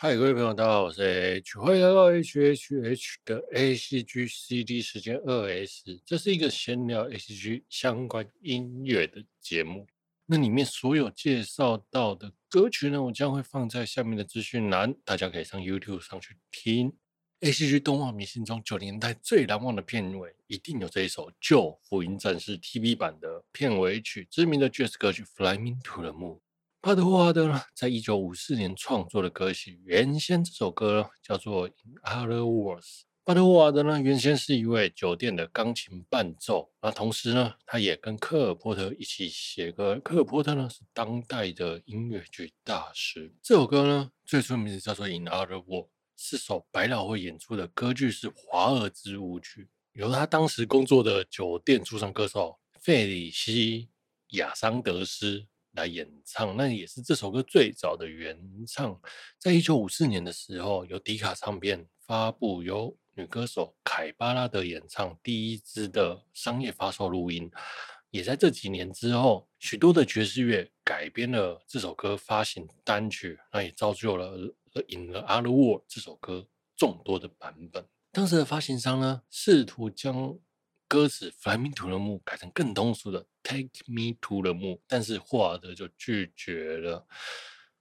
嗨，各位朋友，大家好，我是 H，欢迎来到 HHH 的 ACG CD 时间二 S，这是一个闲聊 ACG 相关音乐的节目。那里面所有介绍到的歌曲呢，我将会放在下面的资讯栏，大家可以上 YouTube 上去听。ACG 动画迷心中九零年代最难忘的片尾，一定有这一首《旧福音战士》TV 版的片尾曲，知名的爵士歌曲《Fly Me to the Moon》。巴德霍华德呢，在一九五四年创作的歌曲，原先这首歌叫做《In Other Words》。巴德霍华德呢，原先是一位酒店的钢琴伴奏，那同时呢，他也跟科尔波特一起写歌。科尔波特呢，是当代的音乐剧大师。这首歌呢，最初名字叫做《In Other Words》，是首百老汇演出的歌剧是华尔兹舞曲，由他当时工作的酒店驻唱歌手费里希亚桑德斯。来演唱，那也是这首歌最早的原唱。在一九五四年的时候，由迪卡唱片发布由女歌手凯巴拉德演唱第一支的商业发售录音。也在这几年之后，许多的爵士乐改编了这首歌，发行单曲，那也造就了《In the Other World》这首歌众多的版本。当时的发行商呢，试图将歌词《Fly Me to the M》改成更通俗的《Take Me to the Moon》，但是霍华德就拒绝了。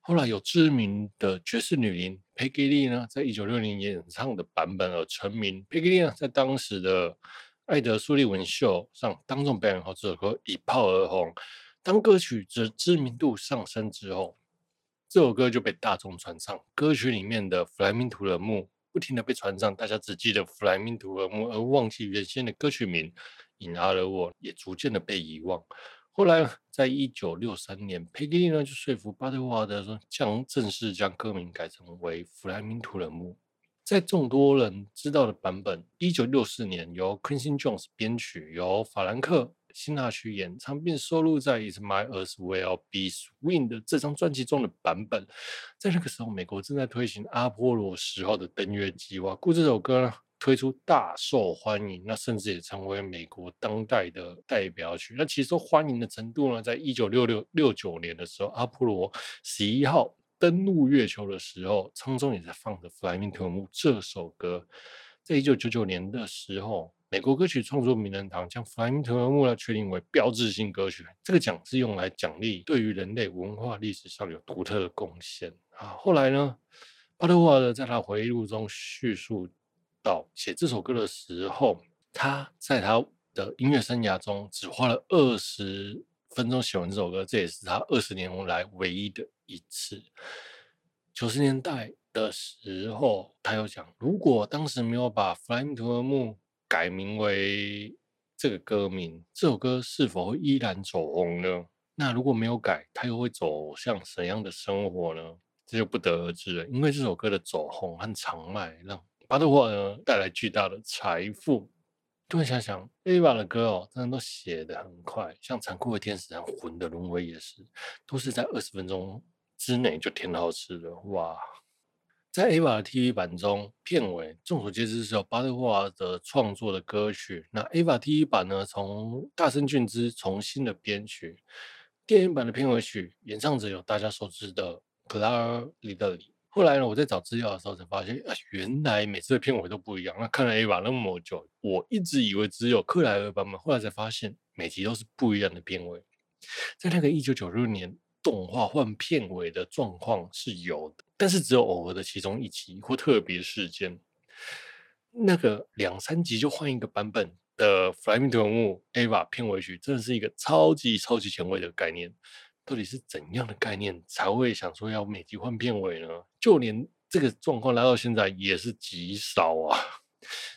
后来有知名的爵士女伶佩吉莉呢，在一九六零年演唱的版本而成名。佩吉莉呢，在当时的艾德苏利文秀上当众表演后，这首歌一炮而红。当歌曲的知名度上升之后，这首歌就被大众传唱。歌曲里面的《Fly Me to the M》。不停的被传唱，大家只记得 Fly Me to the Moon，而忘记原先的歌曲名 In Other Words，也逐渐的被遗忘。后来，在一九六三年，佩吉利呢就说服巴特霍华德说，将正式将歌名改成为 Fly Me to the Moon。在众多人知道的版本，一九六四年由 Quincy Jones 编曲，由法兰克。辛纳曲演唱并收录在《It Might As Well Be Swing》的这张专辑中的版本，在那个时候，美国正在推行阿波罗十号的登月计划，故这首歌呢推出大受欢迎，那甚至也成为美国当代的代表曲。那其实受欢迎的程度呢，在一九六六六九年的时候，阿波罗十一号登陆月球的时候，舱中也在放着《Fly Me to the Moon》这首歌。在一九九九年的时候。美国歌曲创作名人堂将《Fly Me to the Moon》确定为标志性歌曲。这个奖是用来奖励对于人类文化历史上有独特的贡献啊。后来呢，巴特霍华德在他回忆录中叙述到，写这首歌的时候，他在他的音乐生涯中只花了二十分钟写完这首歌，这也是他二十年来唯一的一次。九十年代的时候，他又讲，如果当时没有把《Fly Me to the Moon》改名为这个歌名，这首歌是否会依然走红呢？那如果没有改，它又会走向怎样的生活呢？这就不得而知了。因为这首歌的走红和长卖，让巴特霍呢带来巨大的财富。突然想想，Ava 的歌哦，真的都写得很快，像《残酷的天使》和《魂的轮回》也是，都是在二十分钟之内就填好词的。哇！在 AVA 的 TV 版中，片尾众所皆知是由巴特霍华德创作的歌曲。那 AVA TV 版呢，从大森俊之重新的编曲。电影版的片尾曲演唱者有大家熟知的克莱尔里德里。后来呢，我在找资料的时候才发现，啊，原来每次的片尾都不一样。那看了 AVA 那么久，我一直以为只有克莱尔版本，后来才发现每集都是不一样的片尾。在那个一九九六年。动画换片尾的状况是有的，但是只有偶尔的其中一集或特别事件。那个两三集就换一个版本的《fly me to moon ava 片尾曲，真的是一个超级超级前卫的概念。到底是怎样的概念才会想说要每集换片尾呢？就连这个状况来到现在也是极少啊。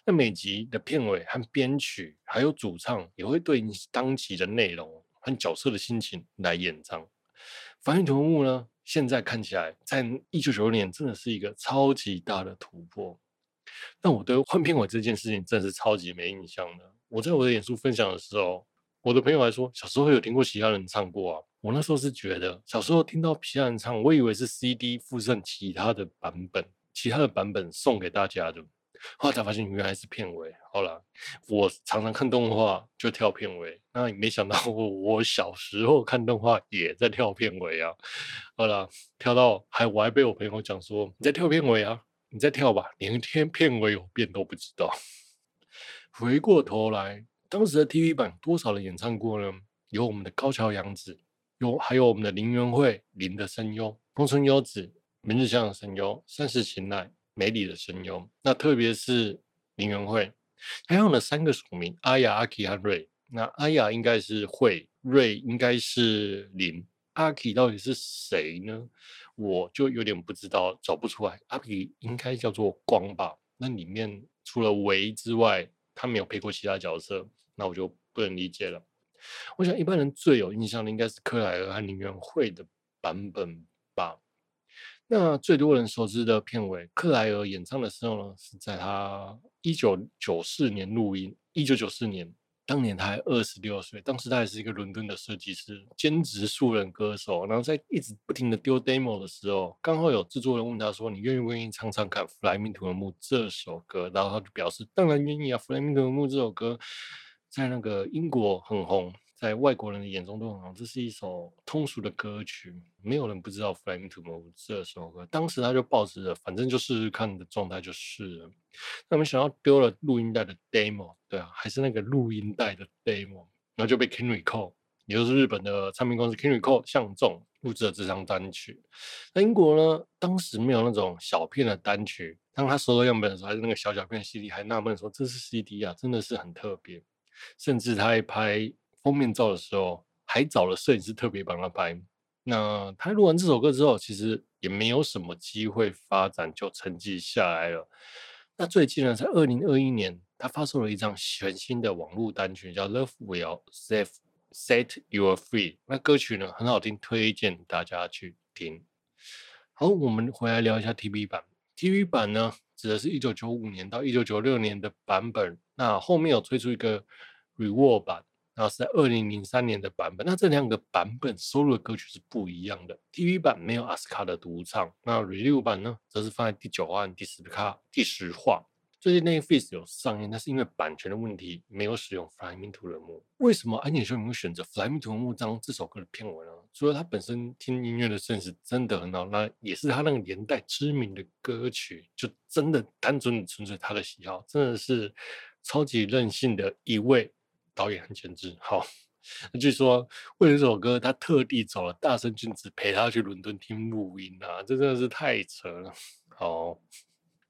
那每集的片尾和编曲还有主唱也会对应当集的内容和角色的心情来演唱。《Fly Me to the Moon》呢，现在看起来，在一九九六年真的是一个超级大的突破。但我对换片尾这件事情真的是超级没印象的。我在我的演出分享的时候，我的朋友还说，小时候有听过其他人唱过啊。我那时候是觉得，小时候听到其他人唱，我以为是 CD 附赠其他的版本，其他的版本送给大家的。后来才发现原来是片尾。好了，我常常看动画就跳片尾，那你没想到我我小时候看动画也在跳片尾啊。好了，跳到还我还被我朋友讲说，你在跳片尾啊，你在跳吧，连天片尾有变都不知道。回过头来，当时的 TV 版多少人演唱过呢？有我们的高桥洋子，有还有我们的林元惠林的声优，宫村优子、明日香的声优，山寺琴乃。美里的声优，那特别是林元惠，还用了三个署名：阿雅、阿奇和瑞。那阿雅应该是惠，瑞应该是林，阿奇到底是谁呢？我就有点不知道，找不出来。阿奇应该叫做光吧？那里面除了维之外，他没有配过其他角色，那我就不能理解了。我想一般人最有印象的应该是克莱尔和林元惠的版本吧。那最多人熟知的片尾，克莱尔演唱的时候呢，是在他一九九四年录音。一九九四年，当年他还二十六岁，当时他还是一个伦敦的设计师，兼职素人歌手。然后在一直不停的丢 demo 的时候，刚好有制作人问他说：“你愿不愿意唱唱看《Fly Me to the Moon》这首歌？”然后他就表示：“当然愿意啊，《Fly Me to the Moon》这首歌在那个英国很红。”在外国人的眼中都很好，这是一首通俗的歌曲，没有人不知道《Fly Me to the Moon》这首歌。当时他就抱着反正就试试看的状态就是了。那没想要丢了录音带的 demo，对啊，还是那个录音带的 demo，然后就被 King Record，也就是日本的唱片公司 King Record 相中录制了这张单曲。那英国呢，当时没有那种小片的单曲，当他收到样本的时候，还是那个小小片 CD，还纳闷说这是 CD 啊，真的是很特别。甚至他还拍。封面照的时候，还找了摄影师特别帮他拍。那他录完这首歌之后，其实也没有什么机会发展，就沉寂下来了。那最近呢，在二零二一年，他发售了一张全新的网络单曲，叫《Love Will Save Set You Free》。那歌曲呢，很好听，推荐大家去听。好，我们回来聊一下 TV 版。TV 版呢，指的是一九九五年到一九九六年的版本。那后面有推出一个 Reward 版。然后是在二零零三年的版本，那这两个版本收录的歌曲是不一样的。TV 版没有阿斯卡的独唱，那 Review 版呢，则是放在第九话、第十卡、第十话。最近 Netflix 有上映，但是因为版权的问题，没有使用《Fly Me to the Moon》。为什么安井秀明会选择《Fly Me to the Moon》这张这首歌的片尾呢？除了他本身听音乐的 sense 真的很好，那也是他那个年代知名的歌曲，就真的单纯的纯粹他的喜好，真的是超级任性的一位。导演很简直好，那据说为了这首歌，他特地找了大森俊子陪他去伦敦听录音啊，这真的是太扯了。好，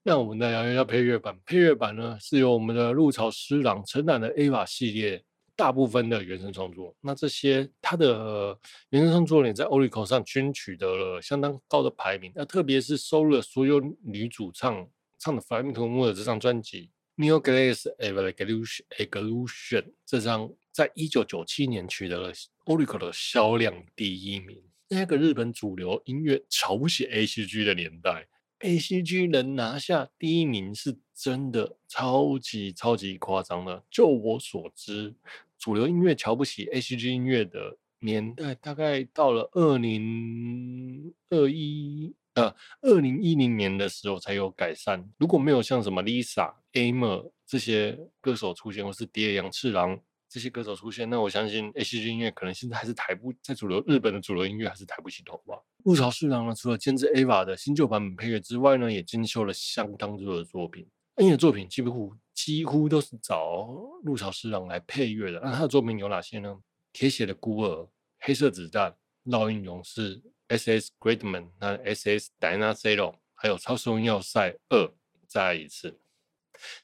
那我们来聊一下配乐版。配乐版呢，是由我们的鹿草师郎承揽的 AVA 系列大部分的原声创作。那这些他的原声创作呢，在 Oricon 上均取得了相当高的排名。那特别是收录了所有女主唱唱的《Flying t o m o》的这张专辑。New Glass Evolution 这张在一九九七年取得了 Oricon 的销量第一名。那个日本主流音乐瞧不起 ACG 的年代，ACG 能拿下第一名是真的超级超级夸张的。就我所知，主流音乐瞧不起 ACG 音乐的年代，大概到了二零二一。呃，二零一零年的时候才有改善。如果没有像什么 Lisa、Aimer 这些歌手出现，或是蝶野洋次郎这些歌手出现，那我相信 ACG 音乐可能现在还是抬不在主流日本的主流音乐还是抬不起头吧。鹿草师郎呢，除了监制 EVA 的新旧版本配乐之外呢，也精修了相当多的作品。音乐作品几乎几乎都是找鹿草师郎来配乐的。那他的作品有哪些呢？铁血的孤儿、黑色子弹、烙印勇士。S.S. Gridman，那 S.S. Dyna-Zero，还有超时空要塞二，再来一次。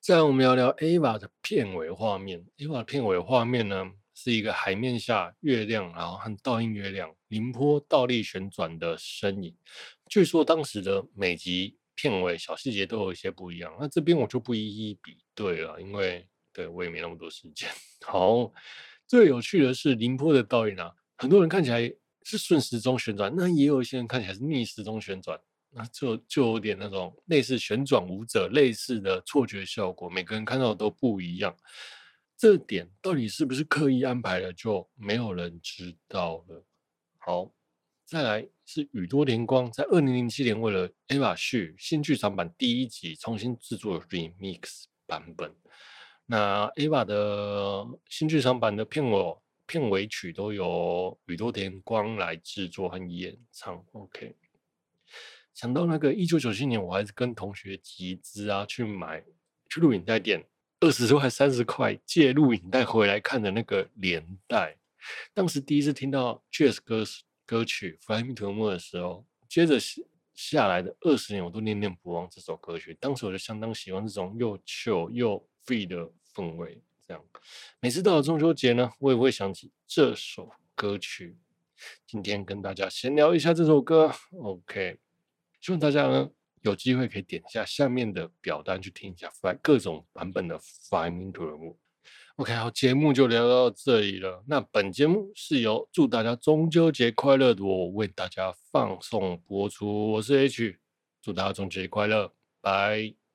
再来，我们聊聊 Ava 的片尾画面。Ava 片尾画面呢，是一个海面下月亮，然后和倒映月亮、凌波倒立旋转的身影。据说当时的每集片尾小细节都有一些不一样，那这边我就不一一比对了，因为对我也没那么多时间。好，最有趣的是凌波的倒影啊，很多人看起来。是顺时钟旋转，那也有一些人看起来是逆时钟旋转，那就就有点那种类似旋转舞者类似的错觉效果，每个人看到的都不一样。这点到底是不是刻意安排的，就没有人知道了。好，再来是宇多田光在二零零七年为了《EVA 续》新剧场版第一集重新制作 remix 版本。那 EVA 的新剧场版的片尾片尾曲都由宇多田光来制作和演唱。OK，想到那个一九九七年，我还是跟同学集资啊去买去录影带店，二十块三十块借录影带回来看的那个年代。当时第一次听到 Jazz 歌歌曲《Fly Me to the Moon》的时候，接着下来的二十年，我都念念不忘这首歌曲。当时我就相当喜欢这种又 chill 又 free 的氛围。这样，每次到了中秋节呢，我也会想起这首歌曲。今天跟大家闲聊一下这首歌，OK。希望大家呢有机会可以点一下下面的表单去听一下 Fly 各种版本的《Fly Me to the Moon》。OK，好，节目就聊到这里了。那本节目是由祝大家中秋节快乐的我为大家放送播出。我是 H，祝大家中秋节快乐，拜。